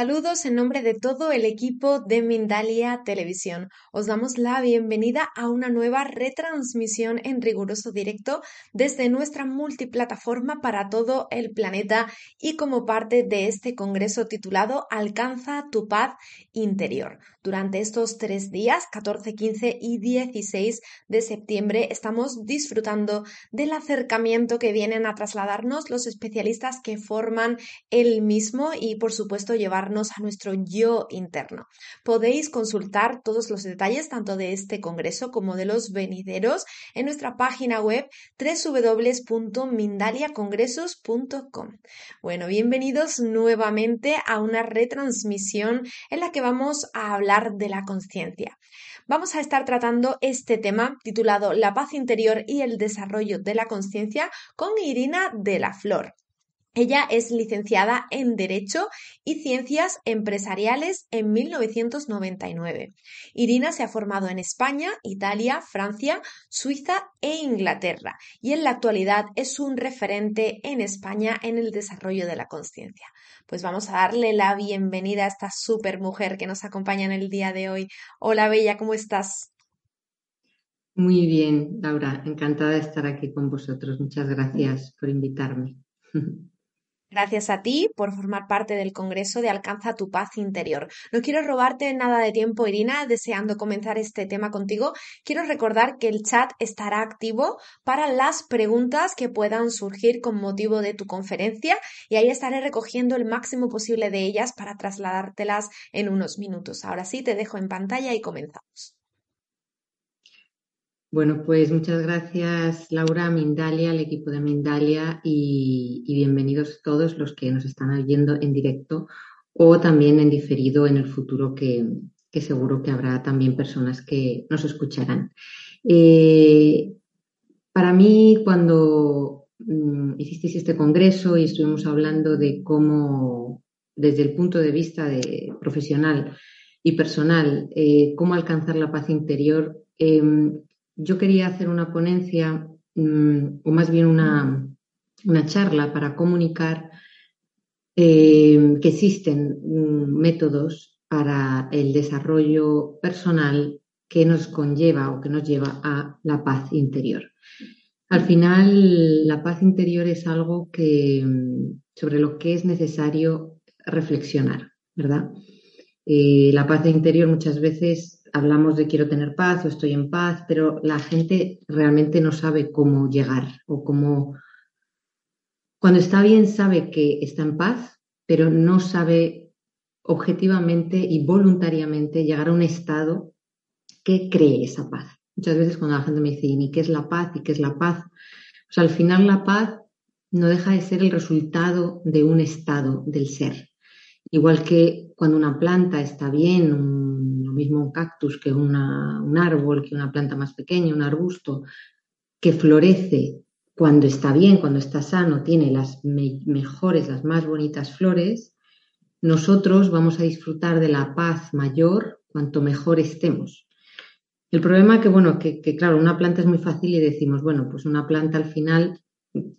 Saludos en nombre de todo el equipo de Mindalia Televisión. Os damos la bienvenida a una nueva retransmisión en riguroso directo desde nuestra multiplataforma para todo el planeta y como parte de este congreso titulado Alcanza tu paz interior. Durante estos tres días, 14, 15 y 16 de septiembre, estamos disfrutando del acercamiento que vienen a trasladarnos los especialistas que forman el mismo y, por supuesto, llevar a nuestro yo interno. Podéis consultar todos los detalles tanto de este congreso como de los venideros en nuestra página web www.mindaliacongresos.com. Bueno, bienvenidos nuevamente a una retransmisión en la que vamos a hablar de la conciencia. Vamos a estar tratando este tema titulado La paz interior y el desarrollo de la conciencia con Irina de la Flor. Ella es licenciada en Derecho y Ciencias Empresariales en 1999. Irina se ha formado en España, Italia, Francia, Suiza e Inglaterra y en la actualidad es un referente en España en el desarrollo de la conciencia. Pues vamos a darle la bienvenida a esta super mujer que nos acompaña en el día de hoy. Hola Bella, ¿cómo estás? Muy bien, Laura, encantada de estar aquí con vosotros. Muchas gracias por invitarme. Gracias a ti por formar parte del Congreso de Alcanza tu paz interior. No quiero robarte nada de tiempo, Irina, deseando comenzar este tema contigo. Quiero recordar que el chat estará activo para las preguntas que puedan surgir con motivo de tu conferencia y ahí estaré recogiendo el máximo posible de ellas para trasladártelas en unos minutos. Ahora sí, te dejo en pantalla y comenzamos. Bueno, pues muchas gracias Laura, Mindalia, al equipo de Mindalia y, bienvenidos todos los que nos están oyendo en directo o también en diferido en el futuro que, seguro que habrá también personas que nos escucharán. Eh, para mí, cuando mm, hicisteis este congreso y estuvimos hablando de cómo, desde el punto de vista de profesional y personal, eh, cómo alcanzar la paz interior, em, yo quería hacer una ponencia mm, o más bien una, charla para comunicar eh, que existen mm, métodos para el desarrollo personal que nos conlleva o que nos lleva a la paz interior. Al final, la paz interior es algo que, mm, sobre lo que es necesario reflexionar, ¿verdad? Eh, la paz interior muchas veces hablamos de quiero tener paz o estoy en paz, pero la gente realmente no sabe cómo llegar o cómo... Cuando está bien sabe que está en paz, pero no sabe objetivamente y voluntariamente llegar a un estado que cree esa paz. Muchas veces cuando la gente me dice, ¿y qué es la paz? ¿Y qué es la paz? Pues al final la paz no deja de ser el resultado de un estado del ser. Igual que cuando una planta está bien, lo mismo un cactus que un árbol, que una planta más pequeña, un arbusto, que florece cuando está bien, cuando está sano, tiene las mejores, las más bonitas flores, nosotros vamos a disfrutar de la paz mayor cuanto mejor estemos. El problema que, bueno, que, que, claro, una planta es muy fácil y decimos, bueno, pues una planta al final,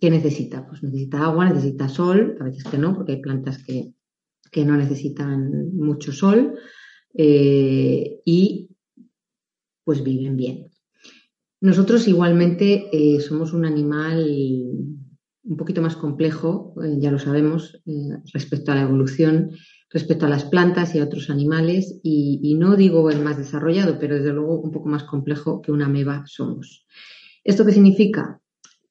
¿qué necesita? Pues necesita agua, necesita sol, a veces que no, porque hay plantas que, que no necesitan mucho sol eh, y pues viven bien. Nosotros igualmente eh, somos un animal un poquito más complejo, eh, ya lo sabemos, respecto a la evolución, respecto a las plantas y a otros animales, y, no digo el más desarrollado, pero desde luego un poco más complejo que una ameba somos. ¿Esto qué significa?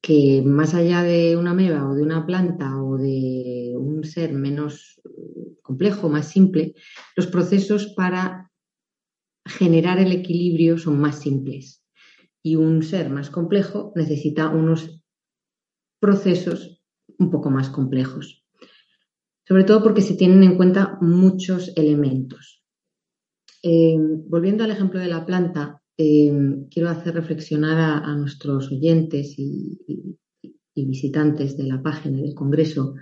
Que más allá de una ameba o de una planta o de un ser menos complejo, más simple, los procesos para generar el equilibrio son más simples. Y un ser más complejo necesita unos procesos un poco más complejos. Sobre todo porque se tienen en cuenta muchos elementos. Eh, volviendo al ejemplo de la planta, eh, quiero hacer reflexionar a, nuestros oyentes y, visitantes de la página del Congreso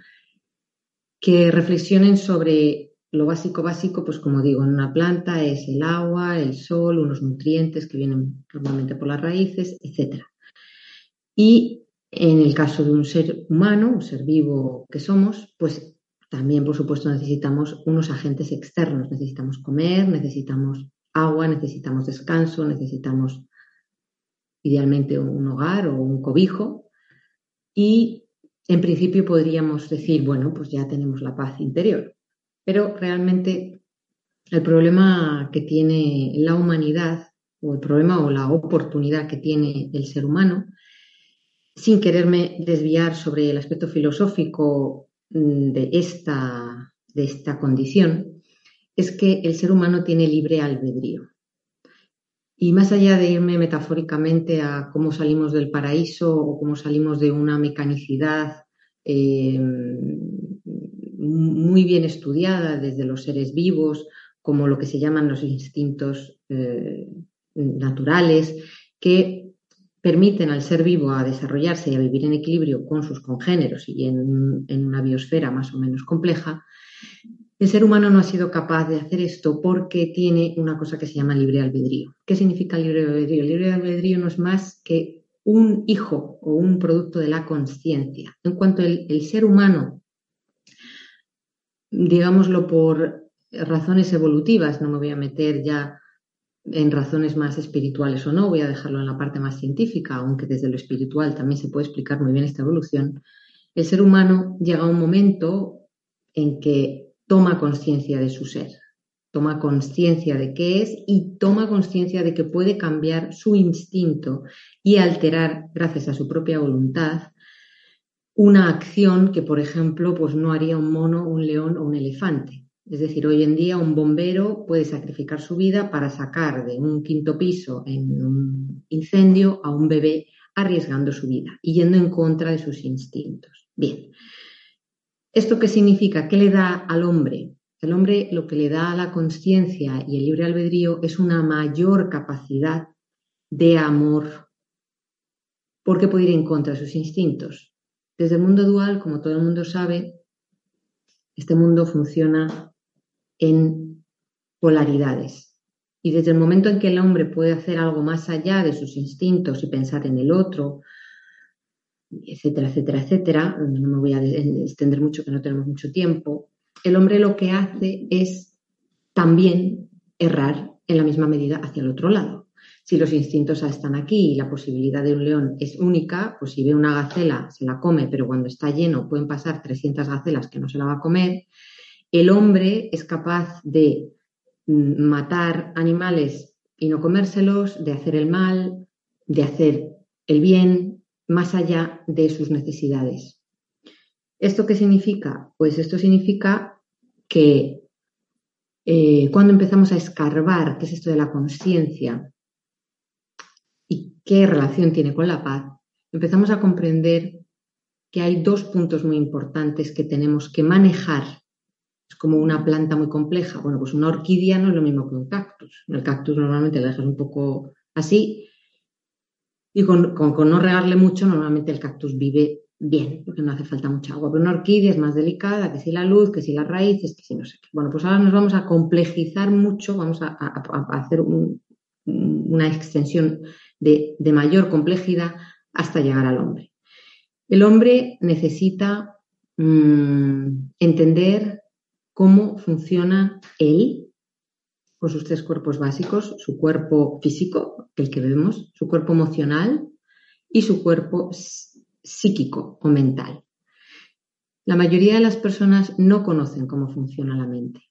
que reflexionen sobre lo básico básico, pues como digo, en una planta es el agua, el sol, unos nutrientes que vienen normalmente por las raíces, etc. Y en el caso de un ser humano, un ser vivo que somos, pues también, por supuesto, necesitamos unos agentes externos. Necesitamos comer, necesitamos agua, necesitamos descanso, necesitamos idealmente un hogar o un cobijo. Y en principio podríamos decir, bueno, pues ya tenemos la paz interior. Pero realmente el problema que tiene la humanidad, o el problema o la oportunidad que tiene el ser humano, sin quererme desviar sobre el aspecto filosófico mm, de esta, de esta condición, es que el ser humano tiene libre albedrío. Y más allá de irme metafóricamente a cómo salimos del paraíso o cómo salimos de una mecanicidad eh, muy bien estudiada desde los seres vivos, como lo que se llaman los instintos eh, naturales, que permiten al ser vivo a desarrollarse y a vivir en equilibrio con sus congéneros y en, una biosfera más o menos compleja, el ser humano no ha sido capaz de hacer esto porque tiene una cosa que se llama libre albedrío. ¿Qué significa libre albedrío? libre albedrío no es más que un hijo o un producto de la conciencia. En cuanto el, ser humano, digámoslo por razones evolutivas, no me voy a meter ya en razones más espirituales o no, voy a dejarlo en la parte más científica, aunque desde lo espiritual también se puede explicar muy bien esta evolución, el ser humano llega a un momento en que toma conciencia de su ser, toma conciencia de qué es y toma conciencia de que puede cambiar su instinto y alterar, gracias a su propia voluntad, una acción que, por ejemplo, pues no haría un mono, un león o un elefante. Es decir, hoy en día un bombero puede sacrificar su vida para sacar de un quinto piso en un incendio a un bebé arriesgando su vida y yendo en contra de sus instintos. Bien, ¿esto qué significa? ¿Qué le da al hombre? El hombre lo que le da a la conciencia y el libre albedrío es una mayor capacidad de amor, porque puede ir en contra de sus instintos. Desde el mundo dual, como todo el mundo sabe, este mundo funciona en polaridades. Y desde el momento en que el hombre puede hacer algo más allá de sus instintos y pensar en el otro, etcétera, etcétera, etcétera, no me voy a extender mucho que no tenemos mucho tiempo, el hombre lo que hace es también errar en la misma medida hacia el otro lado. Si los instintos están aquí y la posibilidad de un león es única, pues si ve una gacela se la come, pero cuando está lleno pueden pasar 300 gacelas que no se la va a comer, el hombre es capaz de mm, matar animales y no comérselos, de hacer el mal, de hacer el bien, más allá de sus necesidades. ¿Esto qué significa? Pues esto significa que eh, cuando empezamos a escarbar qué es esto de la conciencia y qué relación tiene con la paz, empezamos a comprender que hay dos puntos muy importantes que tenemos que manejar es como una planta muy compleja. Bueno, pues una orquídea no es lo mismo que un cactus. El cactus normalmente lo dejas un poco así y con, no regarle mucho normalmente el cactus vive bien, porque no hace falta mucha agua. Pero una orquídea es más delicada, que si la luz, que si las raíces, que si no sé qué. Bueno, pues ahora nos vamos a complejizar mucho, vamos a, hacer una extensión de, mayor complejidad hasta llegar al hombre. El hombre necesita mm, entender cómo funciona él con sus tres cuerpos básicos, su cuerpo físico, el que vemos, su cuerpo emocional y su cuerpo psíquico o mental. La mayoría de las personas no conocen cómo funciona la mente.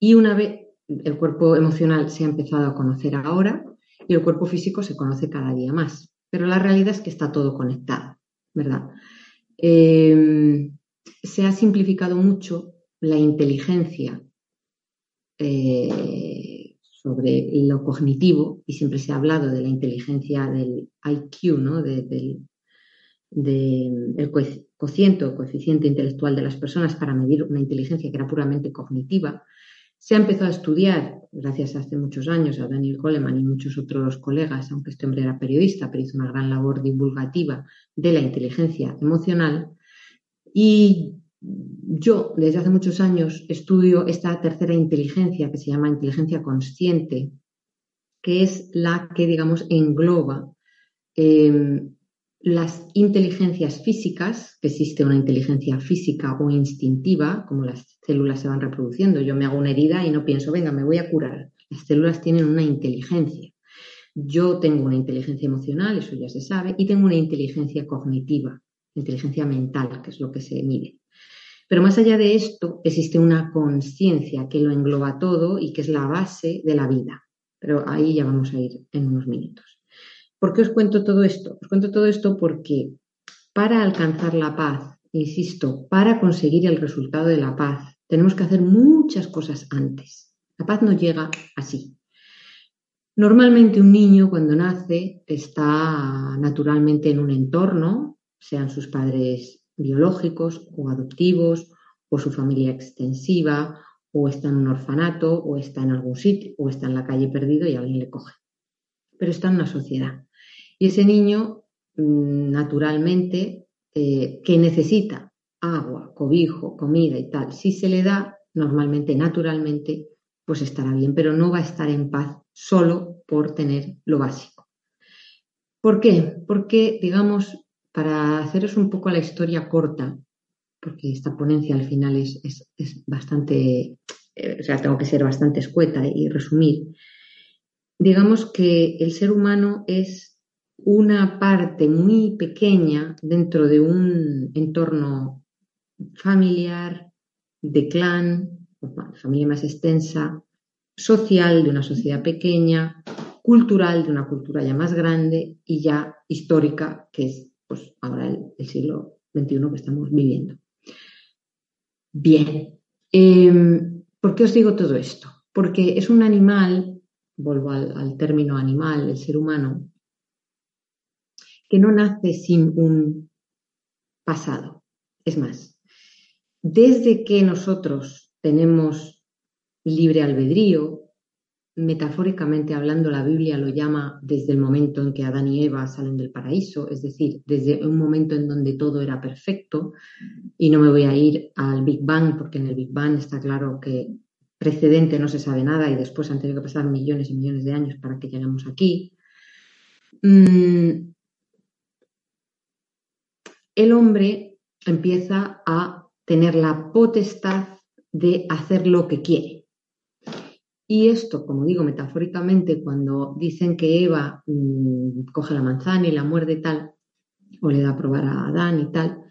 Y una vez el cuerpo emocional se ha empezado a conocer ahora y el cuerpo físico se conoce cada día más. Pero la realidad es que está todo conectado, ¿verdad? Eh, se ha simplificado mucho la inteligencia eh, sobre lo cognitivo y siempre se ha hablado de la inteligencia del IQ, ¿no? del el cociente o coeficiente intelectual de las personas para medir una inteligencia que era puramente cognitiva. Se ha empezado a estudiar, gracias a hace muchos años, a Daniel Goleman y muchos otros colegas, aunque este hombre era periodista, pero hizo una gran labor divulgativa de la inteligencia emocional. Y yo, desde hace muchos años, estudio esta tercera inteligencia que se llama inteligencia consciente, que es la que, digamos, engloba em, las inteligencias físicas, que existe una inteligencia física o instintiva, como las células se van reproduciendo. Yo me hago una herida y no pienso, venga, me voy a curar. Las células tienen una inteligencia. Yo tengo una inteligencia emocional, eso ya se sabe, y tengo una inteligencia cognitiva, inteligencia mental, que es lo que se mide. Pero más allá de esto, existe una conciencia que lo engloba todo y que es la base de la vida. Pero ahí ya vamos a ir en unos minutos. ¿Por qué os cuento todo esto? Os cuento todo esto porque para alcanzar la paz, insisto, para conseguir el resultado de la paz, tenemos que hacer muchas cosas antes. La paz no llega así. Normalmente un niño cuando nace está naturalmente en un entorno, sean sus padres biológicos o adoptivos, o su familia extensiva, o está en un orfanato, o está en algún sitio, o está en la calle perdido y alguien le coge. Pero está en una sociedad. Y ese niño, mm, naturalmente, eh, que necesita agua, cobijo, comida y tal, si se le da, normalmente, naturalmente, pues estará bien, pero no va a estar en paz solo por tener lo básico. ¿Por qué? Porque, digamos, para haceros un poco la historia corta, porque esta ponencia al final es, bastante, eh, o sea, tengo que ser bastante escueta y resumir, digamos que el ser humano es una parte muy pequeña dentro de un entorno familiar, de clan, familia más extensa, social de una sociedad pequeña, cultural de una cultura ya más grande y ya histórica, que es pues, ahora el, siglo XXI que estamos viviendo. Bien, em, ¿por qué os digo todo esto? Porque es un animal, vuelvo al término animal, el ser humano, que no nace sin un pasado. Es más, desde que nosotros tenemos libre albedrío, metafóricamente hablando, la Biblia lo llama desde el momento en que Adán y Eva salen del paraíso, es decir, desde un momento en donde todo era perfecto, y no me voy a ir al Big Bang, porque en el Big Bang está claro que precedente no se sabe nada y después han tenido que pasar millones y millones de años para que lleguemos aquí. Mm, el hombre empieza a tener la potestad de hacer lo que quiere. Y esto, como digo metafóricamente, cuando dicen que Eva mm, coge la manzana y la muerde tal, o le da a probar a Adán y tal,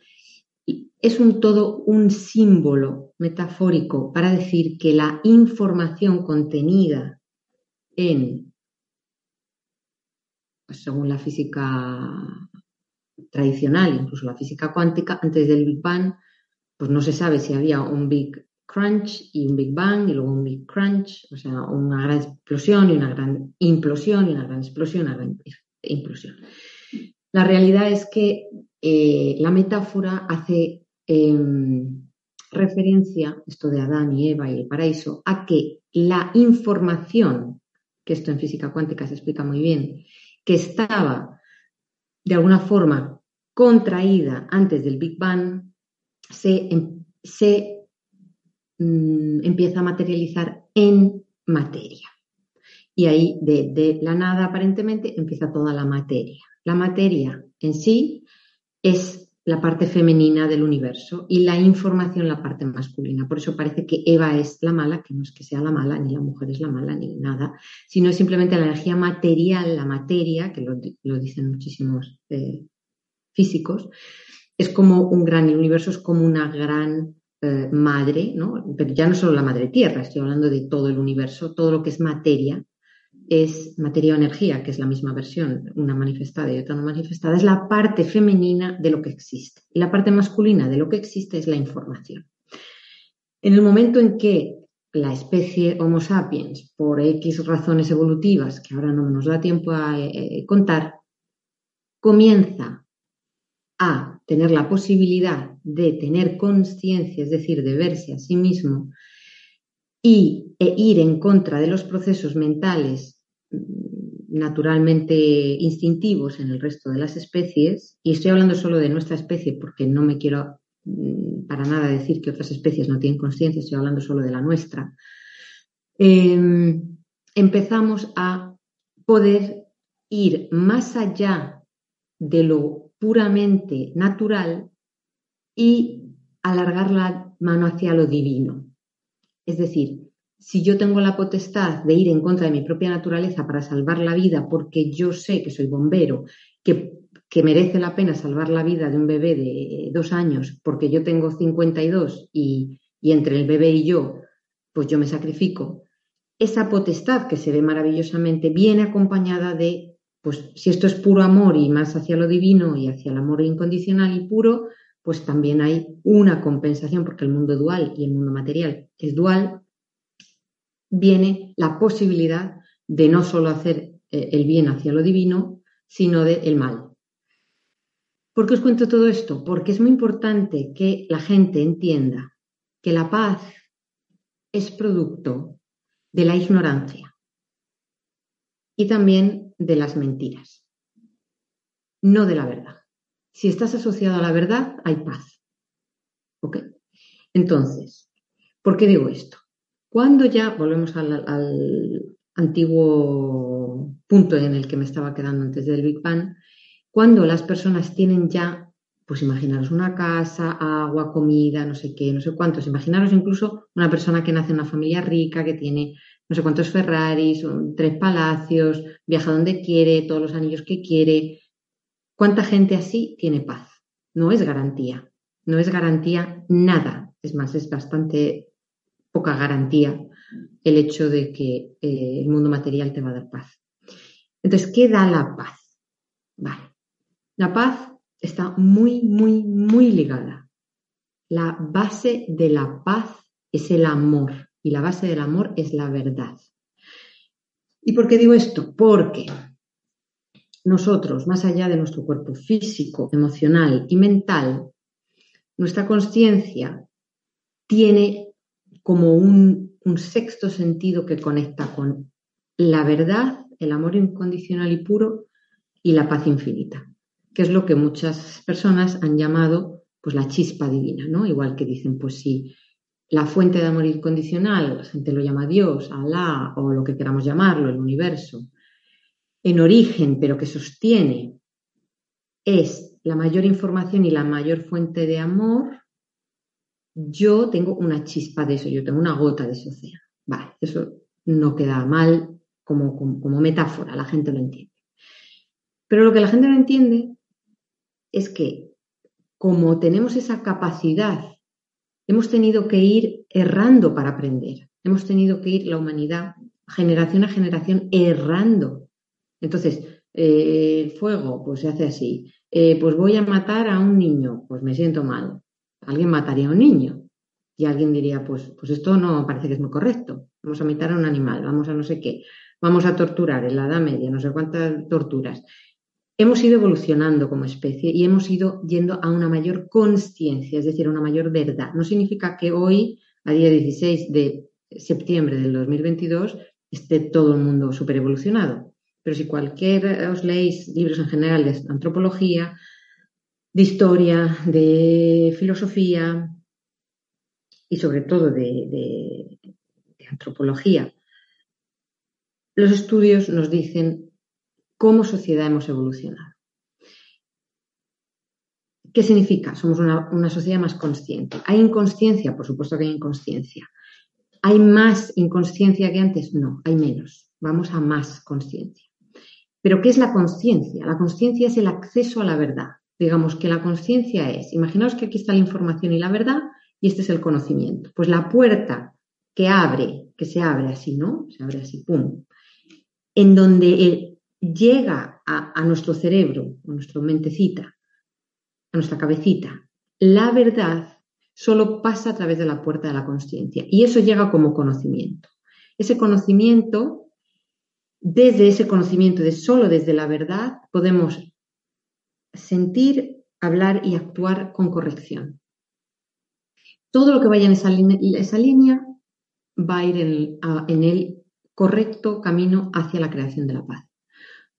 es un todo un símbolo metafórico para decir que la información contenida en, pues, según la física tradicional, incluso la física cuántica, antes del Big Bang, pues no se sabe si había un Big Crunch y un Big Bang y luego un Big Crunch, o sea, una gran explosión y una gran implosión y una gran explosión, una gran implosión. La realidad es que eh, la metáfora hace em, referencia, esto de Adán y Eva y el paraíso, a que la información, que esto en física cuántica se explica muy bien, que estaba de alguna forma contraída antes del Big Bang, se, em, mm, empieza a materializar en materia. Y ahí, de la nada aparentemente, empieza toda la materia. La materia en sí es la parte femenina del universo y la información la parte masculina. Por eso parece que Eva es la mala, que no es que sea la mala, ni la mujer es la mala, ni nada, sino es simplemente la energía material, la materia, que lo, dicen muchísimos eh, físicos, es como un gran, el universo es como una gran eh, madre. Pero ya no solo la madre tierra, estoy hablando de todo el universo, todo lo que es materia, es materia o energía, que es la misma versión, una manifestada y otra no manifestada, es la parte femenina de lo que existe. Y la parte masculina de lo que existe es la información. En el momento en que la especie Homo sapiens, por X razones evolutivas, que ahora no nos da tiempo a eh, contar, comienza a tener la posibilidad de tener conciencia, es decir, de verse a sí mismo y, e ir en contra de los procesos mentales mm, naturalmente instintivos en el resto de las especies, y estoy hablando solo de nuestra especie porque no me quiero mm, para nada decir que otras especies no tienen conciencia, estoy hablando solo de la nuestra, em, empezamos a poder ir más allá de lo puramente natural y alargar la mano hacia lo divino. Es decir, si yo tengo la potestad de ir en contra de mi propia naturaleza para salvar la vida porque yo sé que soy bombero, que, merece la pena salvar la vida de un bebé de dos años porque yo tengo 52 y, y entre el bebé y yo, pues yo me sacrifico, esa potestad que se ve maravillosamente viene acompañada de, pues si esto es puro amor y más hacia lo divino y hacia el amor incondicional y puro, pues también hay una compensación, porque el mundo dual y el mundo material es dual, viene la posibilidad de no solo hacer eh, el bien hacia lo divino, sino del el mal. ¿Por qué os cuento todo esto? Porque es muy importante que la gente entienda que la paz es producto de la ignorancia y también de las mentiras, no de la verdad. Si estás asociado a la verdad, hay paz. ¿Ok? Entonces, ¿por qué digo esto? Cuando ya, volvemos al, antiguo punto en el que me estaba quedando antes del Big Bang, cuando las personas tienen ya, pues imaginaros una casa, agua, comida, no sé qué, no sé cuántos, imaginaros incluso una persona que nace en una familia rica, que tiene no sé cuántos Ferraris, tres palacios, viaja donde quiere, todos los anillos que quiere, ¿Cuánta gente así tiene paz? No es garantía, no es garantía nada. Es más, es bastante poca garantía el hecho de que eh, el mundo material te va a dar paz. Entonces, ¿qué da la paz? Vale. La paz está muy, muy, muy ligada. La base de la paz es el amor y la base del amor es la verdad. ¿Y por qué digo esto? Porque nosotros, más allá de nuestro cuerpo físico, emocional y mental, nuestra conciencia tiene como un, sexto sentido que conecta con la verdad, el amor incondicional y puro y la paz infinita, que es lo que muchas personas han llamado pues la chispa divina, ¿no? Igual que dicen, pues si la fuente de amor incondicional, la gente lo llama Dios, Alá o lo que queramos llamarlo, el universo, en origen, pero que sostiene, es la mayor información y la mayor fuente de amor, yo tengo una chispa de eso, yo tengo una gota de ese océano. Vale, eso no queda mal como, como, metáfora, la gente lo entiende. Pero lo que la gente no entiende es que como tenemos esa capacidad, hemos tenido que ir errando para aprender. Hemos tenido que ir la humanidad generación a generación errando entonces, el eh, fuego, pues se hace así. Eh, pues voy a matar a un niño, pues me siento mal. Alguien mataría a un niño. Y alguien diría, pues, pues esto no parece que es muy correcto. Vamos a matar a un animal, vamos a no sé qué. Vamos a torturar en la Edad Media, no sé cuántas torturas. Hemos ido evolucionando como especie y hemos ido yendo a una mayor conciencia, es decir, a una mayor verdad. No significa que hoy, a día 16 de septiembre del 2022, esté todo el mundo super evolucionado pero si cualquier os leéis libros en general de antropología, de historia, de filosofía y sobre todo de, antropología, los estudios nos dicen cómo sociedad hemos evolucionado. ¿Qué significa? Somos una, sociedad más consciente. ¿Hay inconsciencia? Por supuesto que hay inconsciencia. ¿Hay más inconsciencia que antes? No, hay menos. Vamos a más conciencia. Pero ¿qué es la conciencia? La conciencia es el acceso a la verdad. digamos que la conciencia es, imaginaos que aquí está la información y la verdad y este es el conocimiento. Pues la puerta que abre, que se abre así, ¿no? Se abre así, ¡pum! En donde llega a, nuestro cerebro, a nuestra mentecita, a nuestra cabecita, la verdad solo pasa a través de la puerta de la conciencia y eso llega como conocimiento. Ese conocimiento, desde ese conocimiento de solo desde la verdad, podemos sentir, hablar y actuar con corrección. Todo lo que vaya en esa, línea, va a ir en el correcto camino hacia la creación de la paz.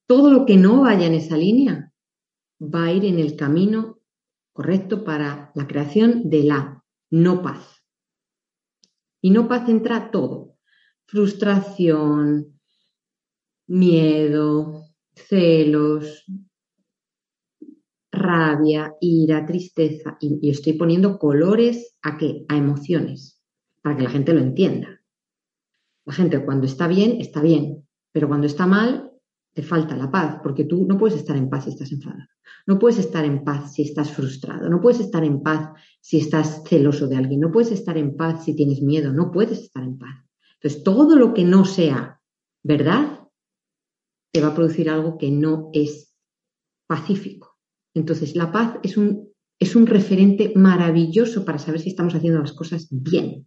Todo lo que no vaya en esa línea va a ir en el camino correcto para la creación de la no paz. Y no paz entra todo. Frustración, miedo, celos, rabia, ira, tristeza. Y, estoy poniendo colores a qué? A emociones, para que la gente lo entienda. La gente cuando está bien, está bien, pero cuando está mal, te falta la paz, porque tú no puedes estar en paz si estás enfadado. No puedes estar en paz si estás frustrado. No puedes estar en paz si estás celoso de alguien. No puedes estar en paz si tienes miedo. No puedes estar en paz. Entonces, todo lo que no sea verdad te va a producir algo que no es pacífico. Entonces, la paz es un, es un referente maravilloso para saber si estamos haciendo las cosas bien.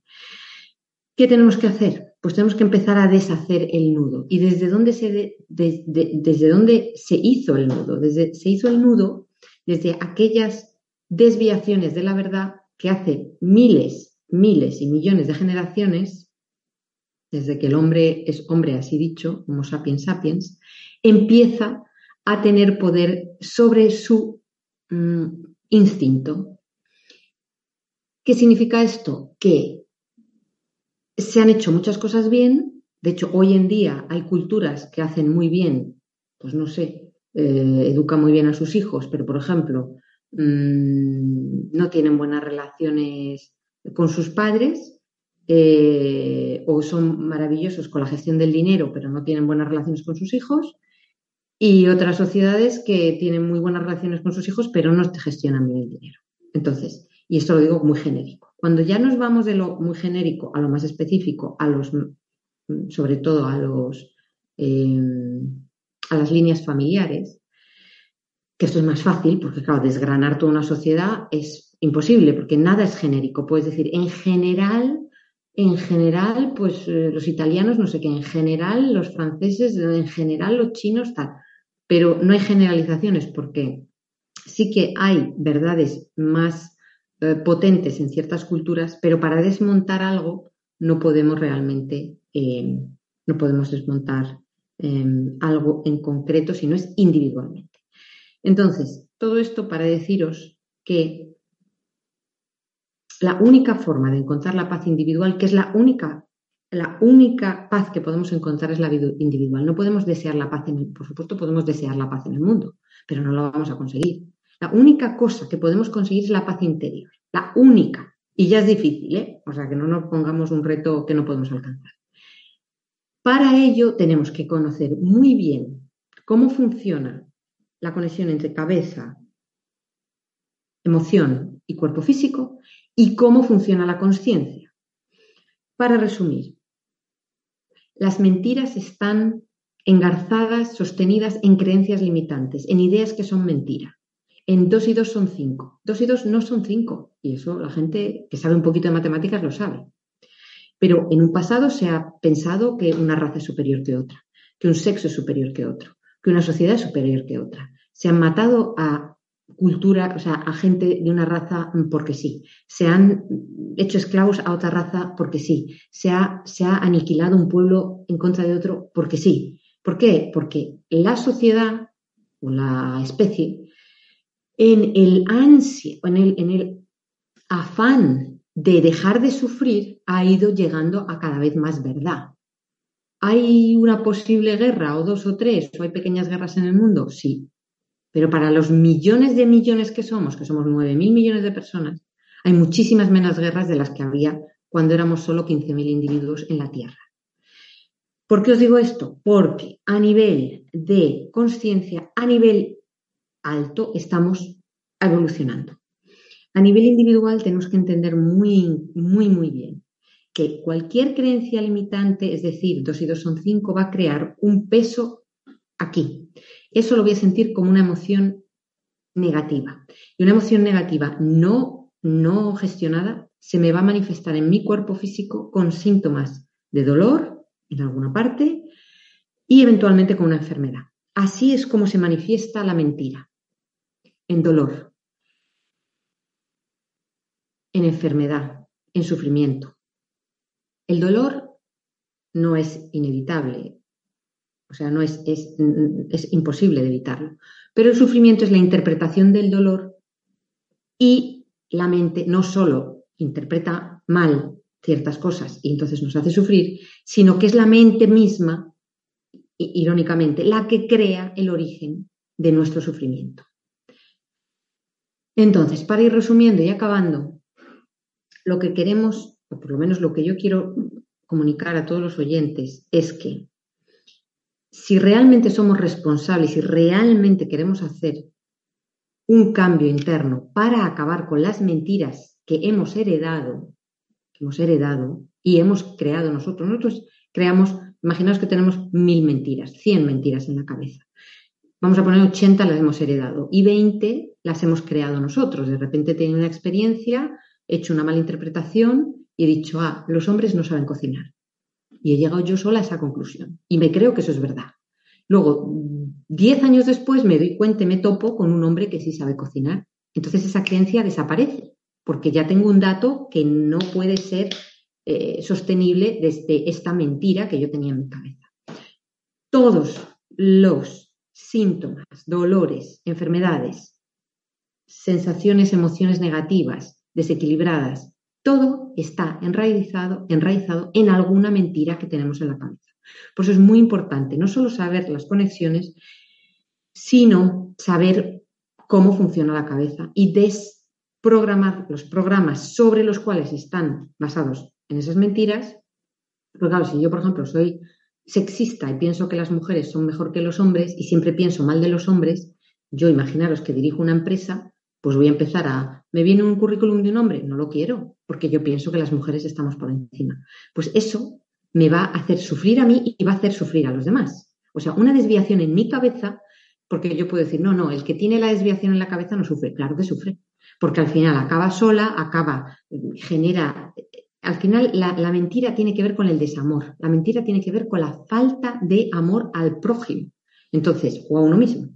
¿Qué tenemos que hacer? Pues tenemos que empezar a deshacer el nudo. ¿Y desde dónde se, desde dónde se hizo el nudo? Desde, se hizo el nudo desde aquellas desviaciones de la verdad que hace miles, miles y millones de generaciones, desde que el hombre es hombre así dicho, Homo sapiens sapiens, empieza a tener poder sobre su mm, instinto. ¿Qué significa esto? Que se han hecho muchas cosas bien. De hecho, hoy en día hay culturas que hacen muy bien, pues no sé, eh, educan muy bien a sus hijos, pero por ejemplo, mm, no tienen buenas relaciones con sus padres eh, o son maravillosos con la gestión del dinero, pero no tienen buenas relaciones con sus hijos. Y otras sociedades que tienen muy buenas relaciones con sus hijos, pero no gestionan bien el dinero. Entonces, y esto lo digo muy genérico. Cuando ya nos vamos de lo muy genérico a lo más específico, a los, sobre todo a los, eh, a las líneas familiares, que esto es más fácil, porque claro, desgranar toda una sociedad es imposible, porque nada es genérico. Puedes decir, en general, en general, pues eh, los italianos, no sé qué, en general los franceses, en general los chinos, tal. Pero no hay generalizaciones, porque sí que hay verdades más eh, potentes en ciertas culturas, pero para desmontar algo no podemos realmente, eh, no podemos desmontar em, algo en concreto si no es individualmente. Entonces, todo esto para deciros que la única forma de encontrar la paz individual, que es la única, la única paz que podemos encontrar es la vida individual. No podemos desear la paz en el, por supuesto podemos desear la paz en el mundo, pero no lo vamos a conseguir. La única cosa que podemos conseguir es la paz interior. La única. Y ya es difícil, ¿eh? O sea, que no nos pongamos un reto que no podemos alcanzar. Para ello tenemos que conocer muy bien cómo funciona la conexión entre cabeza, emoción y cuerpo físico y cómo funciona la conciencia. Para resumir, las mentiras están engarzadas, sostenidas en creencias limitantes, en ideas que son mentira en 2 y 2 son 5. 2 y 2 no son 5. Y eso la gente que sabe un poquito de matemáticas lo sabe. Pero en un pasado se ha pensado que una raza es superior que otra, que un sexo es superior que otro, que una sociedad es superior que otra. Se han matado a cultura, o sea, a gente de una raza porque sí. Se han hecho esclavos a otra raza porque sí. Se ha, se ha aniquilado un pueblo en contra de otro porque sí. ¿Por qué? Porque la sociedad o la especie en el ansia, en el, en el afán de dejar de sufrir, ha ido llegando a cada vez más verdad. ¿Hay una posible guerra o dos o tres o hay pequeñas guerras en el mundo? Sí. Pero para los millones de millones que somos, que somos nueve mil millones de personas, hay muchísimas menos guerras de las que había cuando éramos solo 15.000 individuos en la Tierra. ¿Por qué os digo esto? Porque a nivel de conciencia, a nivel alto estamos evolucionando. A nivel individual tenemos que entender muy, muy, muy bien que cualquier creencia limitante, es decir, 2 y 2 son 5, va a crear un peso aquí. Eso lo voy a sentir como una emoción negativa. Y una emoción negativa no, no gestionada se me va a manifestar en mi cuerpo físico con síntomas de dolor en alguna parte y eventualmente con una enfermedad. Así es como se manifiesta la mentira, en dolor, en enfermedad, en sufrimiento. El dolor no es inevitable, o sea, no es, es, es imposible de evitarlo, pero el sufrimiento es la interpretación del dolor y la mente no solo interpreta mal ciertas cosas y entonces nos hace sufrir, sino que es la mente misma, irónicamente, la que crea el origen de nuestro sufrimiento. Entonces, para ir resumiendo y acabando, lo que queremos, o por lo menos lo que yo quiero comunicar a todos los oyentes, es que si realmente somos responsables y realmente queremos hacer un cambio interno para acabar con las mentiras que hemos heredado, que hemos heredado y hemos creado nosotros. Nosotros creamos, imaginaos que tenemos mil mentiras, cien mentiras en la cabeza. Vamos a poner 80 las hemos heredado y 20 las hemos creado nosotros. De repente he tenido una experiencia, he hecho una mala interpretación y he dicho, ah, los hombres no saben cocinar. Y he llegado yo sola a esa conclusión. Y me creo que eso es verdad. Luego, diez años después me doy cuenta y me topo con un hombre que sí sabe cocinar. Entonces esa creencia desaparece, porque ya tengo un dato que no puede ser eh, sostenible desde esta mentira que yo tenía en mi cabeza. Todos los síntomas, dolores, enfermedades, sensaciones, emociones negativas, desequilibradas, todo está enraizado, enraizado en alguna mentira que tenemos en la cabeza. Por eso es muy importante no solo saber las conexiones, sino saber cómo funciona la cabeza y desprogramar los programas sobre los cuales están basados en esas mentiras. Porque claro, si yo, por ejemplo, soy sexista y pienso que las mujeres son mejor que los hombres y siempre pienso mal de los hombres, yo imaginaros que dirijo una empresa, pues voy a empezar a, ¿me viene un currículum de un hombre? No lo quiero, porque yo pienso que las mujeres estamos por encima. Pues eso me va a hacer sufrir a mí y va a hacer sufrir a los demás. O sea, una desviación en mi cabeza, porque yo puedo decir, no, no, el que tiene la desviación en la cabeza no sufre, claro que sufre, porque al final acaba sola, acaba, genera, al final la, mentira tiene que ver con el desamor, la mentira tiene que ver con la falta de amor al prójimo, entonces, o a uno mismo.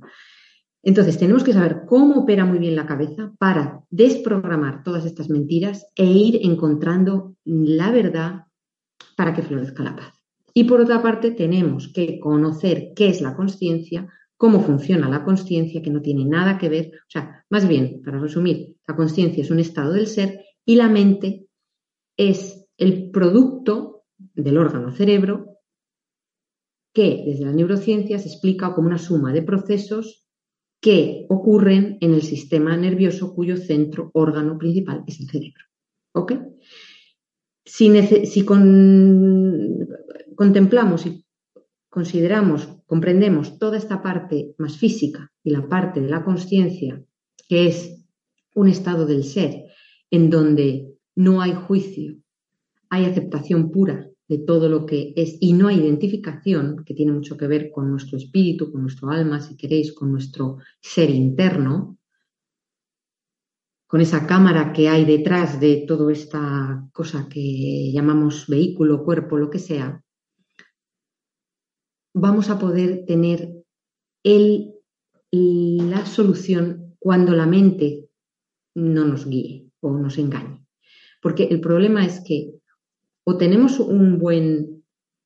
Entonces, tenemos que saber cómo opera muy bien la cabeza para desprogramar todas estas mentiras e ir encontrando la verdad para que florezca la paz. Y por otra parte, tenemos que conocer qué es la conciencia, cómo funciona la conciencia, que no tiene nada que ver, o sea, más bien, para resumir, la conciencia es un estado del ser y la mente es el producto del órgano cerebro que desde la neurociencia se explica como una suma de procesos que ocurren en el sistema nervioso cuyo centro órgano principal es el cerebro. ¿Ok? Si, contemplamos y consideramos, comprendemos toda esta parte más física y la parte de la conciencia, que es un estado del ser en donde no hay juicio, hay aceptación pura de todo lo que es y no hay identificación, que tiene mucho que ver con nuestro espíritu, con nuestro alma, si queréis, con nuestro ser interno, con esa cámara que hay detrás de toda esta cosa que llamamos vehículo, cuerpo, lo que sea, vamos a poder tener el, la solución cuando la mente no nos guíe o nos engañe. Porque el problema es que o tenemos un buen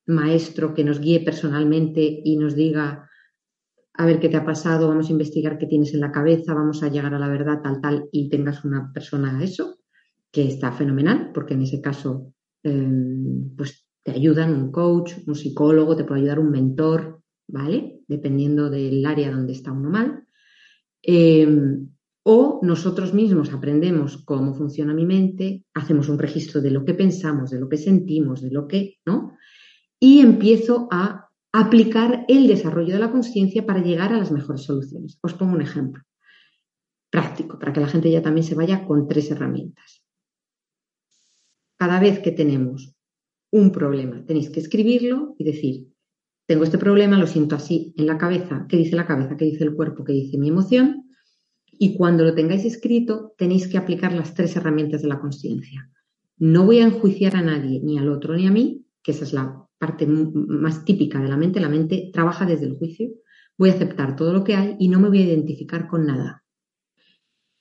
maestro que nos guíe personalmente y nos diga a ver qué te ha pasado, vamos a investigar qué tienes en la cabeza, vamos a llegar a la verdad tal, tal, y tengas una persona a eso, que está fenomenal, porque en ese caso, em, pues te ayudan un coach, un psicólogo, te puede ayudar un mentor, ¿vale? Dependiendo del área donde está uno mal. Em, o nosotros mismos aprendemos cómo funciona mi mente, hacemos un registro de lo que pensamos, de lo que sentimos, de lo que, ¿no? Y empiezo a aplicar el desarrollo de la conciencia para llegar a las mejores soluciones. Os pongo un ejemplo. práctico, para que la gente ya también se vaya con tres herramientas. Cada vez que tenemos un problema, tenéis que escribirlo y decir, tengo este problema, lo siento así en la cabeza, ¿qué dice la cabeza? ¿Qué dice el cuerpo? ¿Qué dice mi emoción? Y cuando lo tengáis escrito, tenéis que aplicar las tres herramientas de la conciencia. No voy a enjuiciar a nadie, ni al otro ni a mí, que esa es la parte más típica de la mente. La mente trabaja desde el juicio. Voy a aceptar todo lo que hay y no me voy a identificar con nada.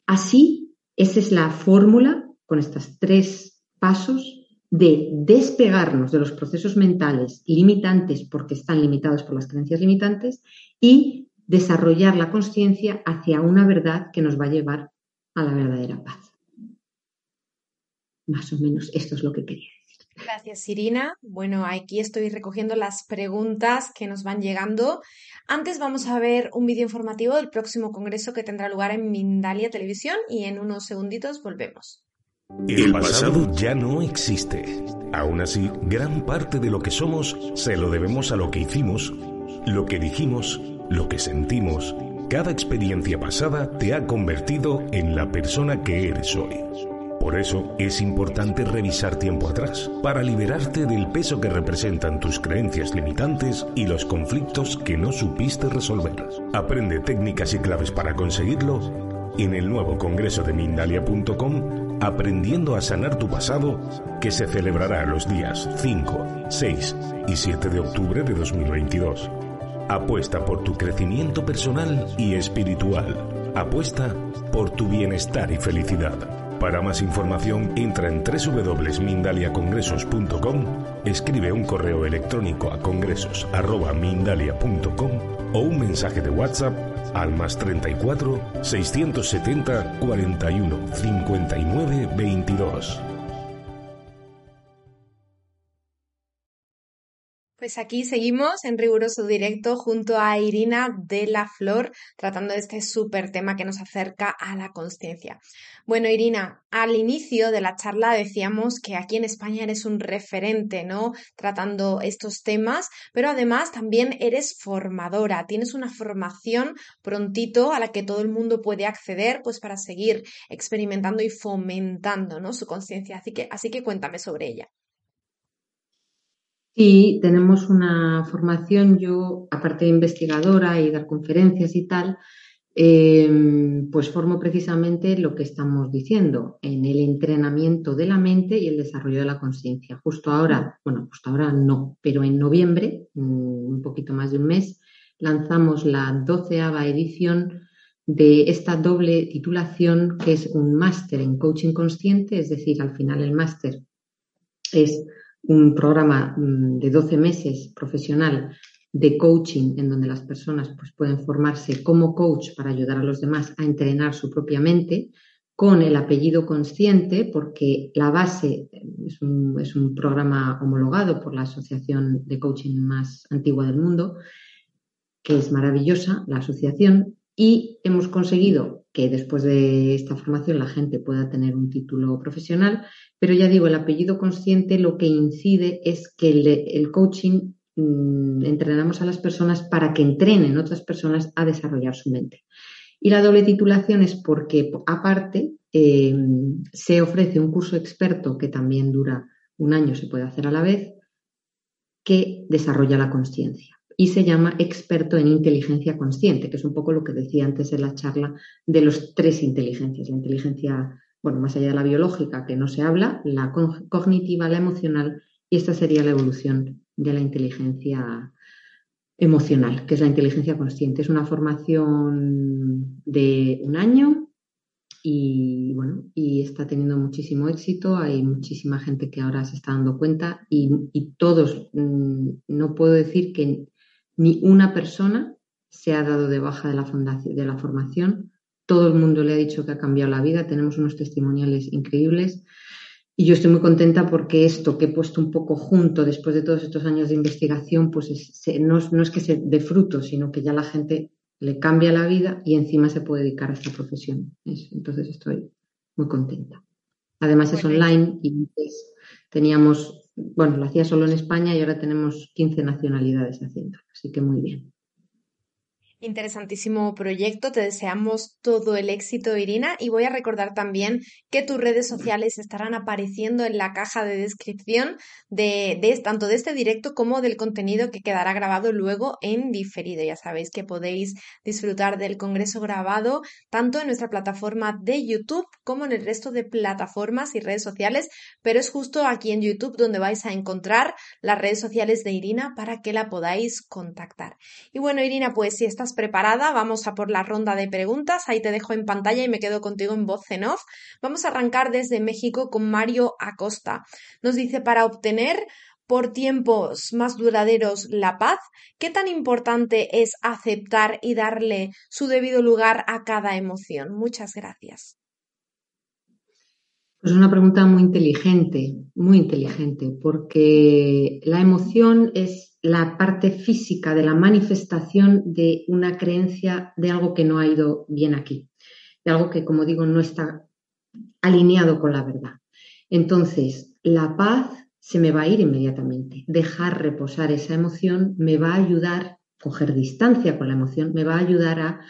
Así, esa es la fórmula con estos tres pasos de despegarnos de los procesos mentales limitantes porque están limitados por las creencias limitantes y desarrollar la conciencia hacia una verdad que nos va a llevar a la verdadera paz. Más o menos esto es lo que quería decir. Gracias, Irina. Bueno, aquí estoy recogiendo las preguntas que nos van llegando. Antes vamos a ver un vídeo informativo del próximo congreso que tendrá lugar en Mindalia Televisión y en unos segunditos volvemos. El pasado ya no existe. Aún así, gran parte de lo que somos se lo debemos a lo que hicimos, lo que dijimos, lo que sentimos. Cada experiencia pasada te ha convertido en la persona que eres hoy. Por eso es importante revisar tiempo atrás, para liberarte del peso que representan tus creencias limitantes y los conflictos que no supiste resolver. Aprende técnicas y claves para conseguirlo en el nuevo congreso de Mindalia.com Aprendiendo a sanar tu pasado, que se celebrará los días 5, 6 y 7 de octubre de 2022. Apuesta por tu crecimiento personal y espiritual. Apuesta por tu bienestar y felicidad. Para más información entra en www.mindaliacongresos.com, escribe un correo electrónico a congresos.mindalia.com o un mensaje de WhatsApp al más 34 670 41 59 22. Pues aquí seguimos en riguroso directo junto a Irina de la Flor, tratando este súper tema que nos acerca a la conciencia. Bueno, Irina, al inicio de la charla decíamos que aquí en España eres un referente, ¿no? Tratando estos temas, pero además también eres formadora, tienes una formación prontito a la que todo el mundo puede acceder, pues para seguir experimentando y fomentando, ¿no? Su conciencia. Así que, así que cuéntame sobre ella. Sí, tenemos una formación, yo, aparte de investigadora y dar conferencias y tal, em, pues formo precisamente lo que estamos diciendo, en el entrenamiento de la mente y el desarrollo de la conciencia. Justo ahora, bueno, justo ahora no, pero en noviembre, mm, un poquito más de un mes, lanzamos la doceava edición de esta doble titulación que es un máster en coaching consciente, es decir, al final el máster es un programa mm, de 12 meses profesional de coaching en donde las personas pues, pueden formarse como coach para ayudar a los demás a entrenar su propia mente con el apellido consciente porque la base es un, es un programa homologado por la asociación de coaching más antigua del mundo, que es maravillosa, la asociación, y hemos conseguido que después de esta formación la gente pueda tener un título profesional, pero ya digo, el apellido consciente lo que incide es que el, coaching mm, entrenamos a las personas para que entrenen otras personas a desarrollar su mente. Y la doble titulación es porque, aparte, em, se ofrece un curso experto que también dura un año, se puede hacer a la vez, que desarrolla la conciencia y se llama experto en inteligencia consciente, que es un poco lo que decía antes en la charla de los tres inteligencias. La inteligencia, bueno, más allá de la biológica, que no se habla, la cognitiva, la emocional, y esta sería la evolución de la inteligencia emocional, que es la inteligencia consciente. Es una formación de un año y bueno, y está teniendo muchísimo éxito. Hay muchísima gente que ahora se está dando cuenta y, todos, mm, no puedo decir que ni una persona se ha dado de baja de la, fundación, de la formación. Todo el mundo le ha dicho que ha cambiado la vida. Tenemos unos testimoniales increíbles. Y yo estoy muy contenta porque esto que he puesto un poco junto después de todos estos años de investigación, pues no, es que se dé fruto, sino que ya la gente le cambia la vida y encima se puede dedicar a esta profesión. Entonces estoy muy contenta. Además es online y teníamos bueno, lo hacía solo en España y ahora tenemos 15 nacionalidades haciendo, así que muy bien. Interesantísimo proyecto, te deseamos todo el éxito, Irina, y voy a recordar también que tus redes sociales estarán apareciendo en la caja de descripción de, tanto de este directo como del contenido que quedará grabado luego en diferido. Ya sabéis que podéis disfrutar del congreso grabado tanto en nuestra plataforma de YouTube como en el resto de plataformas y redes sociales, pero es justo aquí en YouTube donde vais a encontrar las redes sociales de Irina para que la podáis contactar. Y bueno, Irina, pues si estás preparada, vamos a por la ronda de preguntas. Ahí te dejo en pantalla y me quedo contigo en voz en off. Vamos a arrancar desde México con Mario Acosta. Nos dice, para obtener por tiempos más duraderos la paz, ¿qué tan importante es aceptar y darle su debido lugar a cada emoción? Muchas gracias. Es una pregunta muy inteligente, muy inteligente, porque la emoción es la parte física de la manifestación de una creencia de algo que no ha ido bien aquí, de algo que, como digo, no está alineado con la verdad. Entonces, la paz se me va a ir inmediatamente. Dejar reposar esa emoción me va a ayudar, coger distancia con la emoción, me va a ayudar a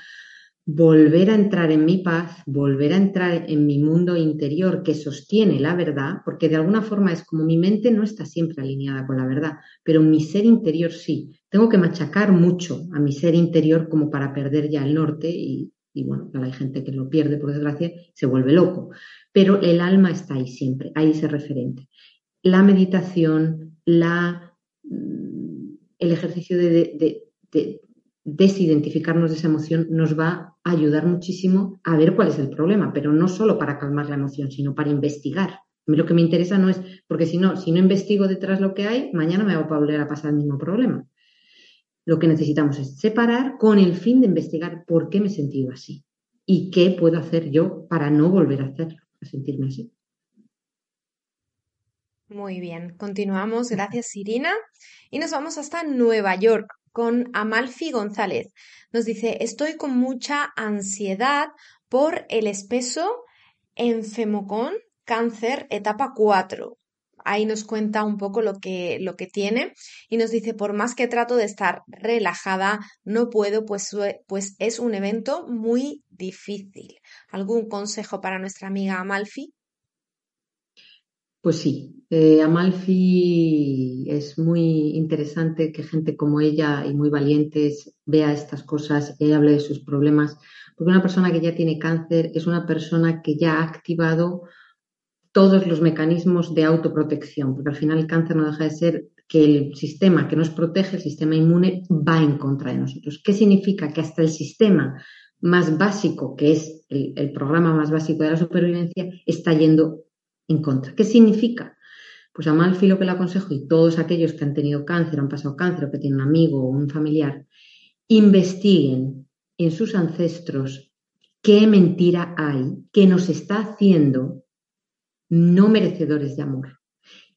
volver a entrar en mi paz, volver a entrar en mi mundo interior que sostiene la verdad, porque de alguna forma es como mi mente no está siempre alineada con la verdad, pero mi ser interior sí. Tengo que machacar mucho a mi ser interior como para perder ya el norte y, bueno, hay gente que lo pierde por desgracia, se vuelve loco, pero el alma está ahí siempre, ahí ese referente. La meditación, la, mm, el ejercicio de desidentificarnos de esa emoción nos va a ayudar muchísimo a ver cuál es el problema, pero no solo para calmar la emoción, sino para investigar. A mí lo que me interesa no es, porque si no, si no investigo detrás lo que hay, mañana me va a volver a pasar el mismo problema. Lo que necesitamos es separar con el fin de investigar por qué me he sentido así y qué puedo hacer yo para no volver a hacerlo, a sentirme así. Muy bien, continuamos. Gracias, Irina. Y nos vamos hasta Nueva York con Amalfi González. Nos dice, estoy con mucha ansiedad por el espeso enfemocón cáncer etapa 4. Ahí nos cuenta un poco lo que, lo que tiene y nos dice, por más que trato de estar relajada, no puedo, pues, pues es un evento muy difícil. ¿Algún consejo para nuestra amiga Amalfi? Pues sí, eh, Amalfi es muy interesante que gente como ella y muy valientes vea estas cosas y hable de sus problemas, porque una persona que ya tiene cáncer es una persona que ya ha activado todos los mecanismos de autoprotección, porque al final el cáncer no deja de ser que el sistema que nos protege, el sistema inmune, va en contra de nosotros. ¿Qué significa? Que hasta el sistema más básico, que es el programa más básico de la supervivencia, está yendo en contra. ¿Qué significa? Pues a Malfi lo que le aconsejo y todos aquellos que han tenido cáncer, han pasado cáncer o que tienen un amigo o un familiar, investiguen en sus ancestros qué mentira hay que nos está haciendo no merecedores de amor.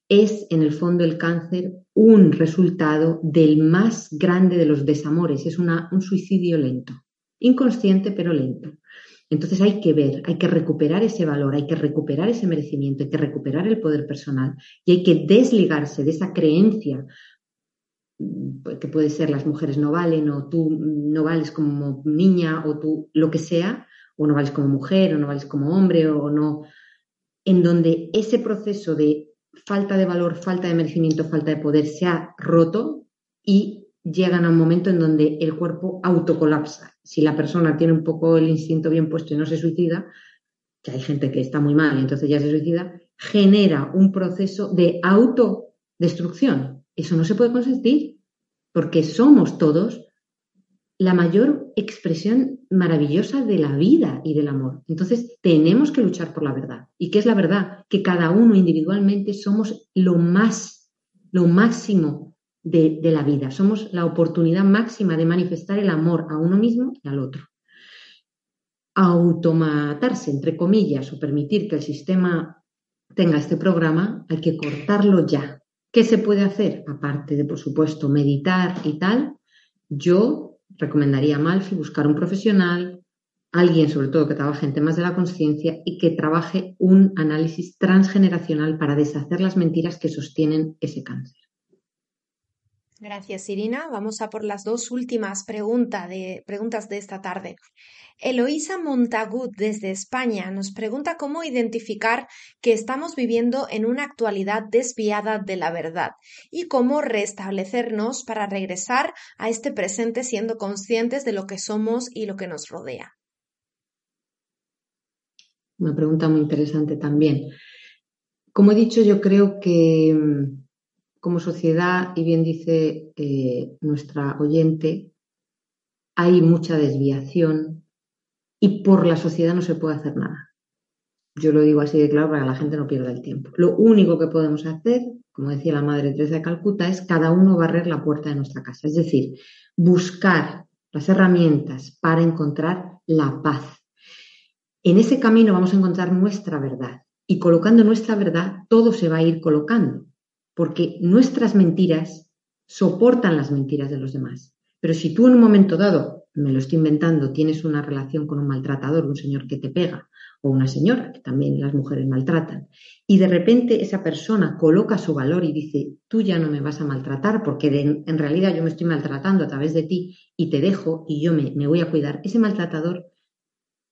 Es en el fondo el cáncer un resultado del más grande de los desamores, es un suicidio lento, inconsciente pero lento. Entonces hay que ver, hay que recuperar ese valor, hay que recuperar ese merecimiento, hay que recuperar el poder personal y hay que desligarse de esa creencia mm, que puede ser las mujeres no valen o tú no vales como niña o tú lo que sea, o no vales como mujer o no vales como hombre o no, en donde ese proceso de falta de valor, falta de merecimiento, falta de poder se ha roto y llegan a un momento en donde el cuerpo autocolapsa. Si la persona tiene un poco el instinto bien puesto y no se suicida, que hay gente que está muy mal y entonces ya se suicida, genera un proceso de autodestrucción. Eso no se puede consentir, porque somos todos la mayor expresión maravillosa de la vida y del amor. Entonces, tenemos que luchar por la verdad. ¿Y qué es la verdad? Que cada uno individualmente somos lo más, lo máximo de, la vida. Somos la oportunidad máxima de manifestar el amor a uno mismo y al otro. Automatarse, entre comillas, o permitir que el sistema tenga este programa, hay que cortarlo ya. ¿Qué se puede hacer? Aparte de, por supuesto, meditar y tal, yo recomendaría a Malfi buscar un profesional, alguien sobre todo que trabaje en temas de la conciencia y que trabaje un análisis transgeneracional para deshacer las mentiras que sostienen ese cáncer. Gracias, Irina. Vamos a por las dos últimas preguntas de, preguntas de esta tarde. Eloísa Montagut desde España nos pregunta cómo identificar que estamos viviendo en una actualidad desviada de la verdad y cómo restablecernos para regresar a este presente siendo conscientes de lo que somos y lo que nos rodea. Una pregunta muy interesante también. Como he dicho, yo creo que mm, como sociedad, y bien dice eh, nuestra oyente, hay mucha desviación y por la sociedad no se puede hacer nada. Yo lo digo así de claro para que la gente no pierda el tiempo. Lo único que podemos hacer, como decía la Madre Teresa de Calcuta, es cada uno barrer la puerta de nuestra casa. Es decir, buscar las herramientas para encontrar la paz. En ese camino vamos a encontrar nuestra verdad y colocando nuestra verdad todo se va a ir colocando, porque nuestras mentiras soportan las mentiras de los demás. Pero si tú en un momento dado me lo estoy inventando, tienes una relación con un maltratador, un señor que te pega, o una señora, que también las mujeres maltratan, y de repente esa persona coloca su valor y dice, tú ya no me vas a maltratar porque en realidad yo me estoy maltratando a través de ti y te dejo y yo me, me voy a cuidar, ese maltratador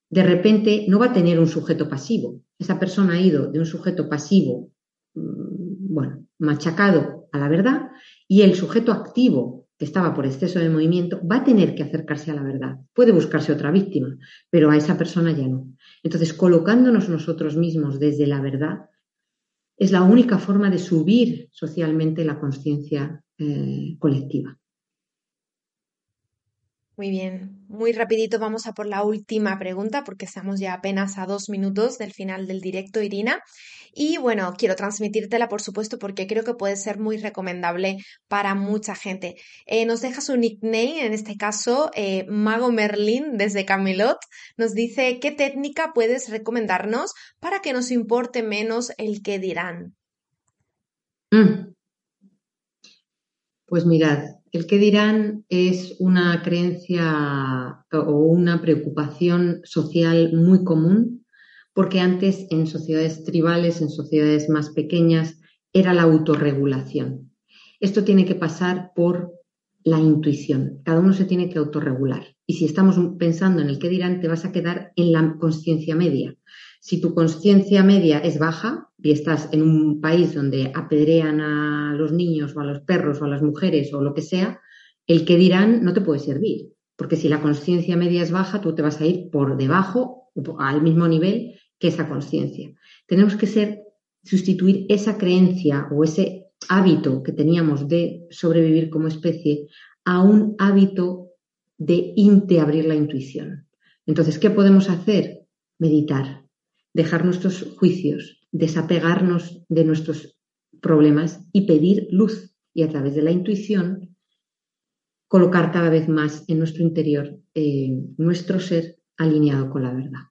de repente no va a tener un sujeto pasivo. Esa persona ha ido de un sujeto pasivo, mm, bueno, machacado a la verdad, y el sujeto activo que estaba por exceso de movimiento, va a tener que acercarse a la verdad. Puede buscarse otra víctima, pero a esa persona ya no. Entonces, colocándonos nosotros mismos desde la verdad, es la única forma de subir socialmente la conciencia eh, colectiva. Muy bien, muy rapidito vamos a por la última pregunta porque estamos ya apenas a dos minutos del final del directo, Irina. Y bueno, quiero transmitírtela, por supuesto, porque creo que puede ser muy recomendable para mucha gente. Eh, nos deja su nickname, en este caso, eh, Mago Merlin desde Camelot. Nos dice, ¿qué técnica puedes recomendarnos para que nos importe menos el que dirán? Mm. Pues mirad, el que dirán es una creencia o una preocupación social muy común, porque antes en sociedades tribales, en sociedades más pequeñas, era la autorregulación. Esto tiene que pasar por la intuición. Cada uno se tiene que autorregular. Y si estamos pensando en el que dirán, te vas a quedar en la conciencia media. Si tu conciencia media es baja y estás en un país donde apedrean a los niños o a los perros o a las mujeres o lo que sea, el que dirán no te puede servir. Porque si la conciencia media es baja, tú te vas a ir por debajo, al mismo nivel que esa conciencia. Tenemos que ser, sustituir esa creencia o ese hábito que teníamos de sobrevivir como especie a un hábito de abrir la intuición. Entonces, ¿qué podemos hacer? Meditar, dejar nuestros juicios, desapegarnos de nuestros problemas y pedir luz. Y a través de la intuición, colocar cada vez más en nuestro interior eh, nuestro ser alineado con la verdad.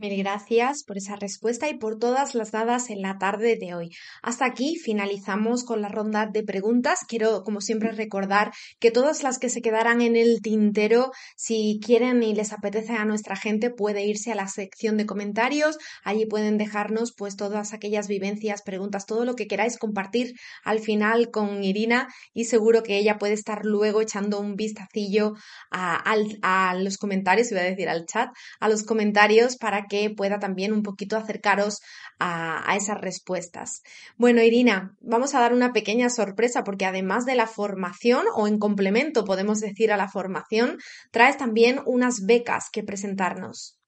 Mil gracias por esa respuesta y por todas las dadas en la tarde de hoy. Hasta aquí finalizamos con la ronda de preguntas. Quiero, como siempre, recordar que todas las que se quedaran en el tintero, si quieren y les apetece a nuestra gente, puede irse a la sección de comentarios. Allí pueden dejarnos pues todas aquellas vivencias, preguntas, todo lo que queráis compartir al final con Irina y seguro que ella puede estar luego echando un vistacillo a, a los comentarios, iba a decir al chat, a los comentarios para que pueda también un poquito acercaros a, esas respuestas. Bueno, Irina, vamos a dar una pequeña sorpresa porque además de la formación o en complemento podemos decir a la formación, traes también unas becas que presentarnos.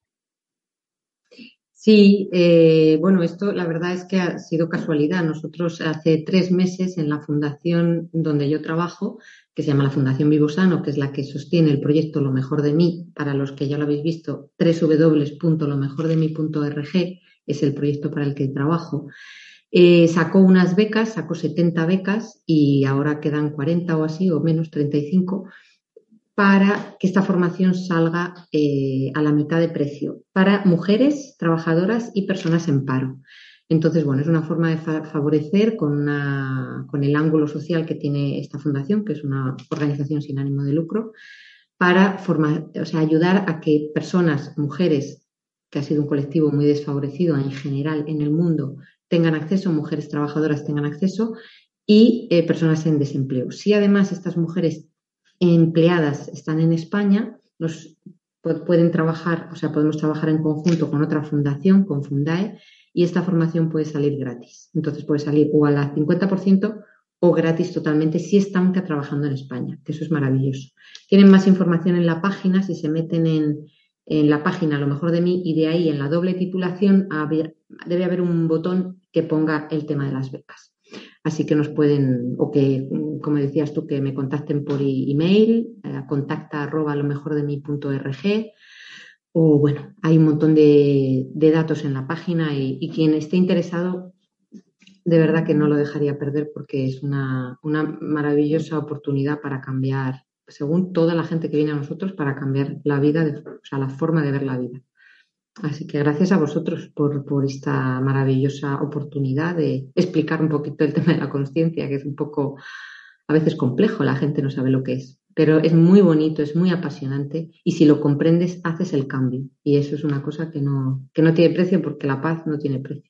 Sí, eh, bueno, esto la verdad es que ha sido casualidad. Nosotros hace tres meses en la fundación donde yo trabajo que se llama la Fundación Vivosano, que es la que sostiene el proyecto Lo Mejor de Mí, para los que ya lo habéis visto, www.lomejordemí.org es el proyecto para el que trabajo. Eh, sacó unas becas, sacó 70 becas y ahora quedan 40 o así, o menos 35, para que esta formación salga eh, a la mitad de precio para mujeres trabajadoras y personas en paro. Entonces, bueno, es una forma de favorecer con, el ángulo social que tiene esta fundación, que es una organización sin ánimo de lucro, para formar, o sea, ayudar a que personas, mujeres, que ha sido un colectivo muy desfavorecido en general en el mundo, tengan acceso, mujeres trabajadoras tengan acceso y eh, personas en desempleo. Si además estas mujeres empleadas están en España, nos pueden trabajar, o sea, podemos trabajar en conjunto con otra fundación, con Fundae, y esta formación puede salir gratis. Entonces puede salir o al 50% o gratis totalmente si están trabajando en España, que eso es maravilloso. Tienen más información en la página, si se meten en, la página a lo mejor de mí y de ahí en la doble titulación debe haber un botón que ponga el tema de las becas. Así que nos pueden, o que, como decías tú, que me contacten por email, eh, contacta arroba lo mejor de mí punto rg, o bueno, hay un montón de, datos en la página y, quien esté interesado, de verdad que no lo dejaría perder porque es una, una maravillosa oportunidad para cambiar, según toda la gente que viene a nosotros, para cambiar la vida, o sea, la forma de ver la vida. Así que gracias a vosotros por, por, esta maravillosa oportunidad de explicar un poquito el tema de la conciencia, que es un poco a veces complejo, la gente no sabe lo que es, pero es muy bonito, es muy apasionante y si lo comprendes haces el cambio y eso es una cosa que no, que no tiene precio porque la paz no tiene precio.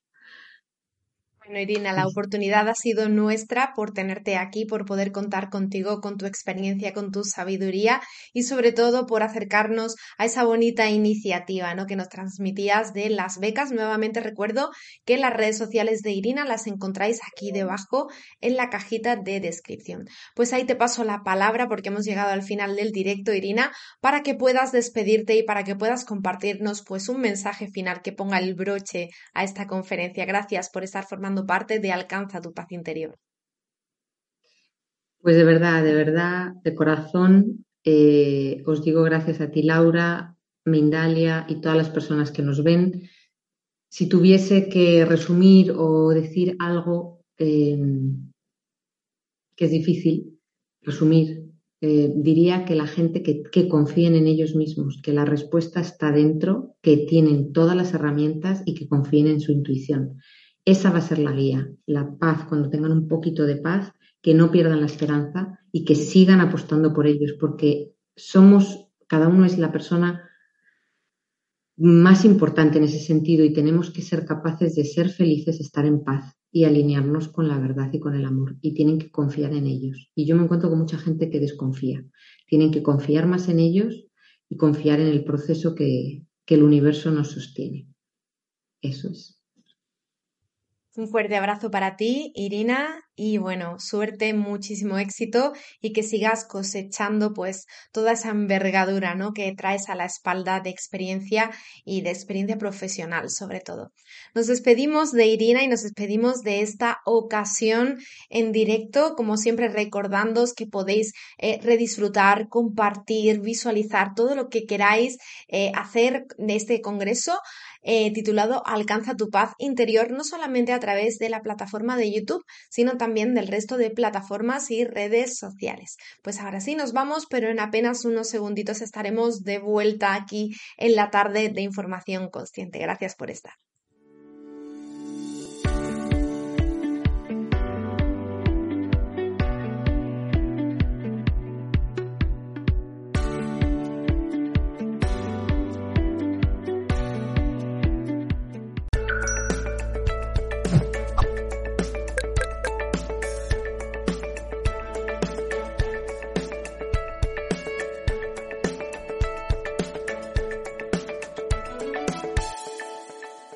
Bueno, Irina, la oportunidad ha sido nuestra por tenerte aquí, por poder contar contigo, con tu experiencia, con tu sabiduría y sobre todo por acercarnos a esa bonita iniciativa ¿no? que nos transmitías de las becas. Nuevamente recuerdo que las redes sociales de Irina las encontráis aquí debajo en la cajita de descripción. Pues ahí te paso la palabra porque hemos llegado al final del directo, Irina, para que puedas despedirte y para que puedas compartirnos pues un mensaje final que ponga el broche a esta conferencia. Gracias por estar formando parte de Alcanza tu paz interior? Pues de verdad, de verdad, de corazón, eh, os digo gracias a ti, Laura, Mindalia y todas las personas que nos ven. Si tuviese que resumir o decir algo em, que es difícil resumir, eh, diría que la gente que, que confíen en ellos mismos, que la respuesta está dentro, que tienen todas las herramientas y que confíen en su intuición. Esa va a ser la guía, la paz, cuando tengan un poquito de paz, que no pierdan la esperanza y que sigan apostando por ellos, porque somos, cada uno es la persona más importante en ese sentido y tenemos que ser capaces de ser felices, estar en paz y alinearnos con la verdad y con el amor. Y tienen que confiar en ellos. Y yo me encuentro con mucha gente que desconfía. Tienen que confiar más en ellos y confiar en el proceso que, que el universo nos sostiene. Eso es. Un fuerte abrazo para ti, Irina, y bueno, suerte, muchísimo éxito y que sigas cosechando pues toda esa envergadura, ¿no? que traes a la espalda de experiencia y de experiencia profesional sobre todo. Nos despedimos de Irina y nos despedimos de esta ocasión en directo, como siempre recordándoos que podéis eh, redisfrutar, compartir, visualizar todo lo que queráis eh, hacer de este congreso eh, titulado Alcanza tu paz interior, no solamente a través de la plataforma de YouTube, sino también del resto de plataformas y redes sociales. Pues ahora sí nos vamos, pero en apenas unos segunditos estaremos de vuelta aquí en la tarde de información consciente. Gracias por estar.